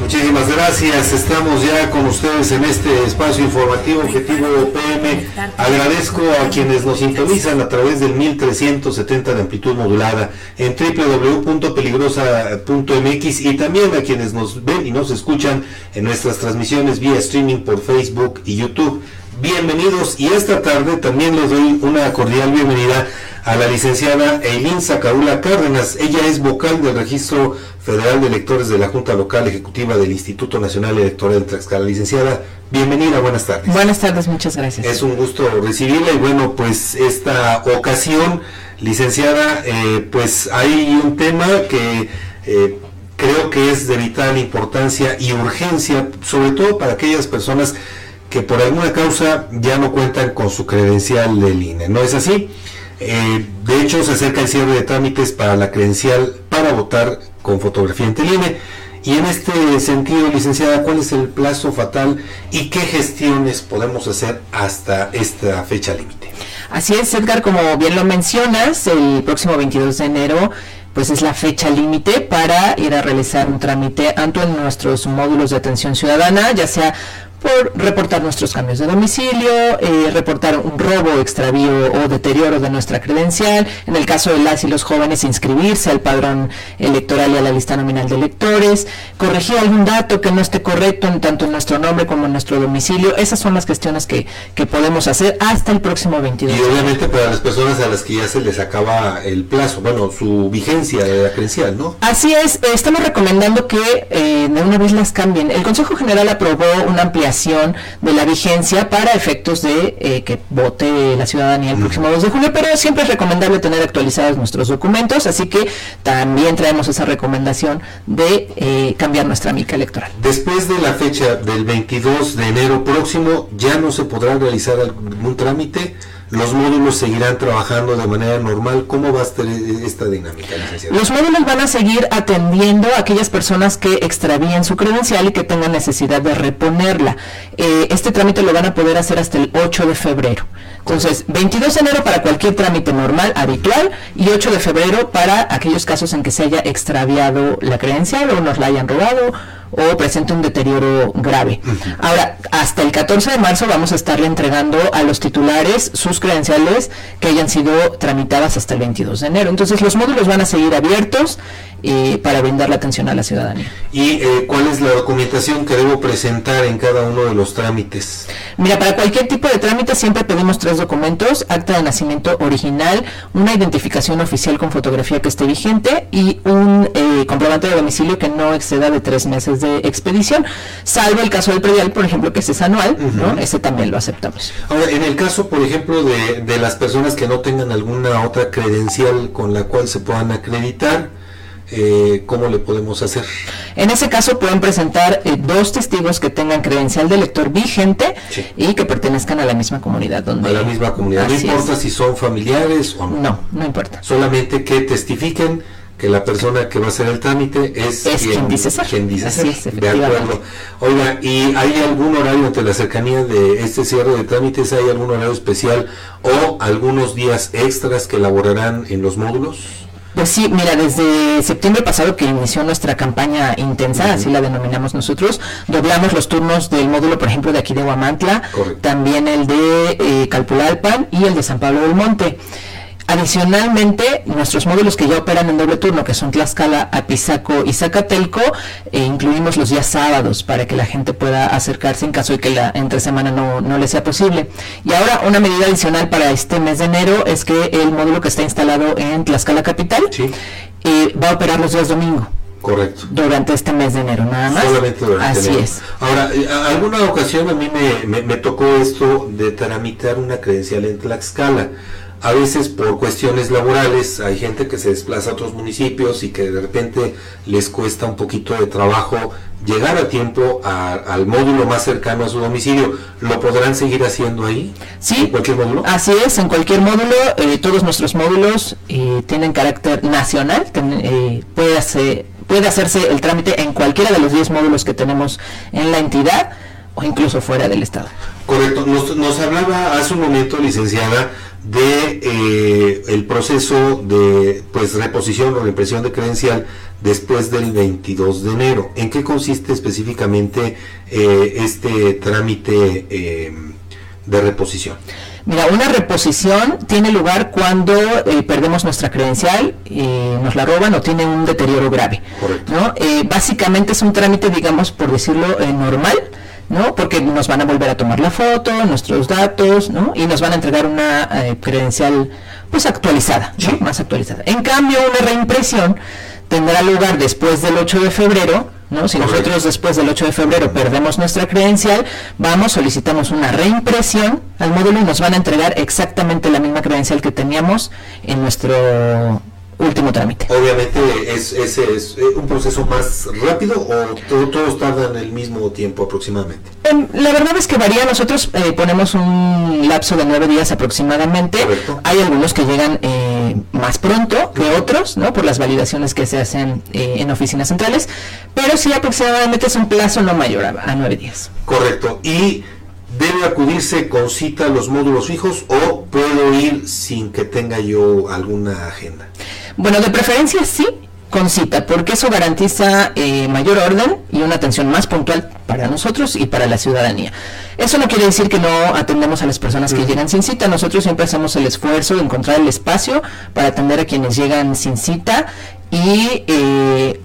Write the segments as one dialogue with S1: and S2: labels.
S1: Muchísimas gracias. Estamos ya con ustedes en este espacio informativo Objetivo PM. Agradezco a quienes nos sintonizan a través del 1370 de amplitud modulada en www.peligrosa.mx y también a quienes nos ven y nos escuchan en nuestras transmisiones vía streaming por Facebook y YouTube. Bienvenidos y esta tarde también les doy una cordial bienvenida a la licenciada Eileen Zacaula Cárdenas. Ella es vocal del Registro Federal de Electores de la Junta Local Ejecutiva del Instituto Nacional Electoral de Tlaxcala. Licenciada, bienvenida, buenas tardes.
S2: Buenas tardes, muchas gracias.
S1: Es un gusto recibirla y bueno, pues esta ocasión, licenciada, eh, pues hay un tema que... Eh, creo que es de vital importancia y urgencia, sobre todo para aquellas personas que por alguna causa ya no cuentan con su credencial del INE. ¿No es así? Eh, de hecho, se acerca el cierre de trámites para la credencial para votar con fotografía en el INE. Y en este sentido, licenciada, ¿cuál es el plazo fatal y qué gestiones podemos hacer hasta esta fecha límite?
S2: Así es, Edgar, como bien lo mencionas, el próximo 22 de enero pues es la fecha límite para ir a realizar un trámite tanto en nuestros módulos de atención ciudadana, ya sea por reportar nuestros cambios de domicilio, eh, reportar un robo, extravío o deterioro de nuestra credencial, en el caso de las y los jóvenes inscribirse al padrón electoral y a la lista nominal de electores, corregir algún dato que no esté correcto en tanto en nuestro nombre como en nuestro domicilio, esas son las cuestiones que, que podemos hacer hasta el próximo 22.
S1: Y obviamente para las personas a las que ya se les acaba el plazo, bueno, su vigencia de la credencial, ¿no?
S2: Así es, estamos recomendando que eh, de una vez las cambien. El Consejo General aprobó una ampliación de la vigencia para efectos de eh, que vote la ciudadanía el próximo 2 de junio, pero siempre es recomendable tener actualizados nuestros documentos, así que también traemos esa recomendación de eh, cambiar nuestra mica electoral.
S1: Después de la fecha del 22 de enero próximo, ¿ya no se podrá realizar algún trámite? Los módulos seguirán trabajando de manera normal. ¿Cómo va a estar esta dinámica?
S2: Los módulos van a seguir atendiendo a aquellas personas que extravíen su credencial y que tengan necesidad de reponerla. Eh, este trámite lo van a poder hacer hasta el 8 de febrero. Entonces, 22 de enero para cualquier trámite normal, habitual, y 8 de febrero para aquellos casos en que se haya extraviado la credencial o nos la hayan robado o presente un deterioro grave. Ahora, hasta el 14 de marzo vamos a estarle entregando a los titulares sus credenciales que hayan sido tramitadas hasta el 22 de enero. Entonces, los módulos van a seguir abiertos eh, para brindar la atención a la ciudadanía.
S1: ¿Y eh, cuál es la documentación que debo presentar en cada uno de los trámites?
S2: Mira, para cualquier tipo de trámite siempre pedimos tres documentos, acta de nacimiento original, una identificación oficial con fotografía que esté vigente y un eh, comprobante de domicilio que no exceda de tres meses de expedición, salvo el caso del predial, por ejemplo, que ese es anual, ¿no? Ese también lo aceptamos.
S1: Ahora, en el caso, por ejemplo, de, de las personas que no tengan alguna otra credencial con la cual se puedan acreditar, eh, ¿cómo le podemos hacer?
S2: En ese caso pueden presentar eh, dos testigos que tengan credencial de lector vigente y que pertenezcan a la misma comunidad. Donde
S1: a la misma comunidad. No importa si son familiares o no.
S2: No, no importa.
S1: Solamente que testifiquen que la persona que va a hacer el trámite es,
S2: quien, dice ser.
S1: Quien dice ser. de acuerdo. Oiga, ¿y hay algún horario ante la cercanía de este cierre de trámites? ¿Hay algún horario especial o algunos días extras que elaborarán en los módulos?
S2: Pues sí, mira, desde septiembre pasado que inició nuestra campaña intensa, así la denominamos nosotros, doblamos los turnos del módulo, por ejemplo, de aquí de Huamantla, también el de eh, Calpulalpan y el de San Pablo del Monte. Adicionalmente, nuestros módulos que ya operan en doble turno, que son Tlaxcala, Apizaco y Zacatelco, eh, incluimos los días sábados para que la gente pueda acercarse en caso de que la entre semana no, no le sea posible. Y ahora una medida adicional para este mes de enero es que el módulo que está instalado en Tlaxcala Capital eh, va a operar los días domingo.
S1: Correcto.
S2: Durante este mes de enero, nada más.
S1: Solamente durante
S2: Así es.
S1: Ahora, eh, alguna ocasión a mí me, me tocó esto de tramitar una credencial en Tlaxcala a veces por cuestiones laborales hay gente que se desplaza a otros municipios y que de repente les cuesta un poquito de trabajo llegar a tiempo al módulo más cercano a su domicilio. ¿Lo podrán seguir haciendo ahí?
S2: Sí,
S1: ¿En cualquier módulo?
S2: Así es, en cualquier módulo. Eh, todos nuestros módulos eh, tienen carácter nacional. Eh, puede, hacer, puede hacerse el trámite en cualquiera de los 10 módulos que tenemos en la entidad o incluso fuera del estado.
S1: Correcto. Nos, nos hablaba hace un momento, licenciada, de eh, el proceso de pues reposición o reimpresión de credencial después del 22 de enero. ¿En qué consiste específicamente eh, este trámite eh, de reposición?
S2: Mira, una reposición tiene lugar cuando eh, perdemos nuestra credencial, y nos la roban o tiene un deterioro grave. ¿no? básicamente es un trámite, digamos, por decirlo, normal. ¿No? Porque nos van a volver a tomar la foto, nuestros datos, ¿no? Y nos van a entregar una credencial, pues actualizada, Más actualizada. En cambio, una reimpresión tendrá lugar después del 8 de febrero, ¿no? Si nosotros después del 8 de febrero perdemos nuestra credencial, vamos, solicitamos una reimpresión al módulo y nos van a entregar exactamente la misma credencial que teníamos en nuestro último trámite.
S1: Obviamente es, es, es eh, un proceso más rápido o todos tardan el mismo tiempo aproximadamente.
S2: Em, la verdad es que varía, nosotros eh, ponemos un lapso de nueve días aproximadamente. Hay algunos que llegan eh, más pronto que otros, ¿no? Por las validaciones que se hacen en oficinas centrales, pero sí aproximadamente es un plazo no mayor a, a nueve días.
S1: Correcto. Y ¿Debe acudirse con cita a los módulos fijos o puedo ir sin que tenga yo alguna agenda?
S2: Bueno, de preferencia sí, con cita, porque eso garantiza eh, mayor orden y una atención más puntual para nosotros y para la ciudadanía. Eso no quiere decir que no atendemos a las personas que llegan sin cita. Nosotros siempre hacemos el esfuerzo de encontrar el espacio para atender a quienes llegan sin cita y eh,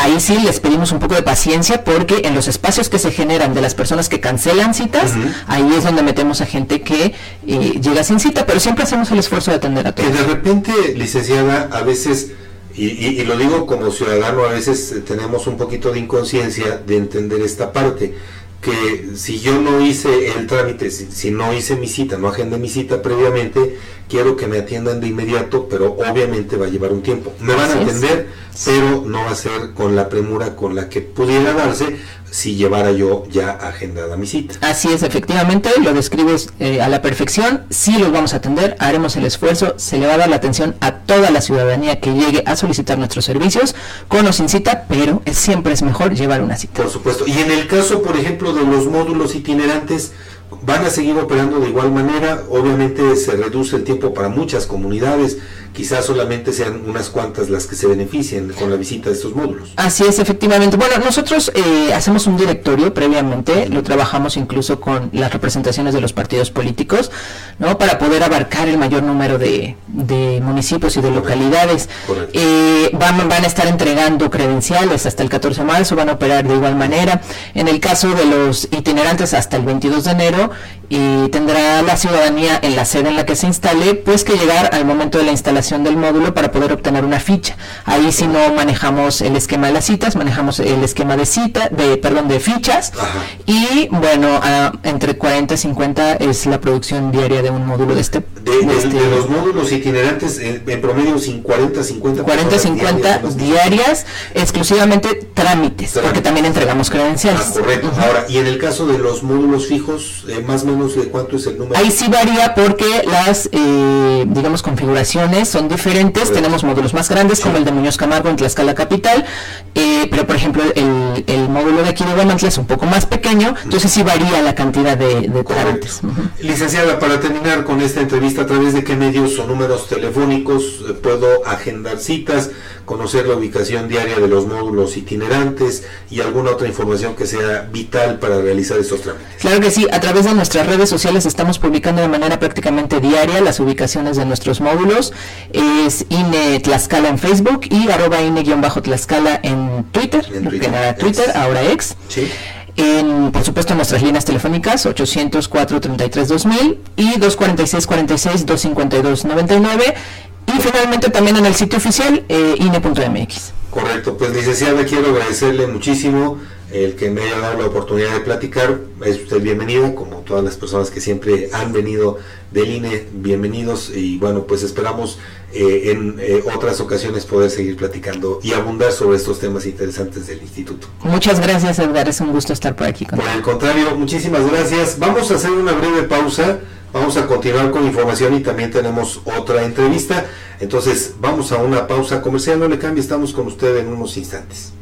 S2: ahí sí les pedimos un poco de paciencia porque en los espacios que se generan de las personas que cancelan citas, ahí es donde metemos a gente que eh, llega sin cita, pero siempre hacemos el esfuerzo de atender a todos.
S1: Que de repente, licenciada, a veces, y, lo digo como ciudadano, a veces tenemos un poquito de inconsciencia de entender esta parte que si yo no hice el trámite, si, no hice mi cita, no agendé mi cita previamente, quiero que me atiendan de inmediato, pero obviamente va a llevar un tiempo. Me van a atender, pero no va a ser con la premura con la que pudiera darse si llevara yo ya agendada mi cita.
S2: Así es, efectivamente, lo describes eh, a la perfección, sí los vamos a atender, haremos el esfuerzo, se le va a dar la atención a toda la ciudadanía que llegue a solicitar nuestros servicios, con o sin cita, pero siempre es mejor llevar una cita.
S1: Por supuesto, y en el caso, por ejemplo, de los módulos itinerantes, van a seguir operando de igual manera, obviamente se reduce el tiempo para muchas comunidades, quizás solamente sean unas cuantas las que se beneficien con la visita de estos módulos.
S2: Así es, efectivamente. Bueno, nosotros eh, hacemos un directorio previamente, lo trabajamos incluso con las representaciones de los partidos políticos, ¿no? Para poder abarcar el mayor número de, municipios y de localidades. Eh, van, van a estar entregando credenciales hasta el 14 de marzo, van a operar de igual manera. En el caso de los itinerantes hasta el 22 de enero, y tendrá la ciudadanía en la sede en la que se instale, pues que llegar al momento de la instalación del módulo para poder obtener una ficha. Ahí si no manejamos el esquema de las citas, manejamos el esquema de cita, de perdón, de fichas y bueno, entre 40 y 50 es la producción diaria de un módulo de este.
S1: De, este los módulos itinerantes en, promedio 40, 50
S2: 40, 50 diarias, exclusivamente trámites, porque también entregamos credenciales.
S1: Ah, correcto. Ahora, y en el caso de los módulos fijos, eh, más o menos de cuánto es el número.
S2: Ahí sí varía porque las, eh, digamos, configuraciones son diferentes. Tenemos módulos más grandes como el de Muñoz Camargo en Tlaxcala Capital, eh, pero por ejemplo el, el, módulo de aquí de Guamantla es un poco más pequeño, entonces sí varía la cantidad de, de
S1: Licenciada, para terminar con esta entrevista, ¿a través de qué medios o números telefónicos eh, puedo agendar citas, conocer la ubicación diaria de los módulos itinerantes y alguna otra información que sea vital para realizar estos trámites?
S2: Claro que sí, a través de nuestras redes sociales estamos publicando de manera prácticamente diaria las ubicaciones de nuestros módulos. Es INE Tlaxcala en Facebook y arroba INE-Tlaxcala en Twitter, en Twitter, Twitter ahora ex. En, por supuesto, nuestras líneas telefónicas 804-33-2000 y 246-46-252-99 y finalmente también en el sitio oficial eh, INE.mx.
S1: Correcto, pues licenciada, quiero agradecerle muchísimo el que me haya dado la oportunidad de platicar. Es usted bienvenida, como todas las personas que siempre han venido del INE, bienvenidos y bueno, pues esperamos eh, en eh, otras ocasiones poder seguir platicando y abundar sobre estos temas interesantes del instituto.
S2: Muchas gracias Edgar, es un gusto estar por aquí.
S1: Con por el contrario, muchísimas gracias. Vamos a hacer una breve pausa, vamos a continuar con información y también tenemos otra entrevista. Entonces vamos a una pausa comercial, no le cambie, estamos con usted en unos instantes.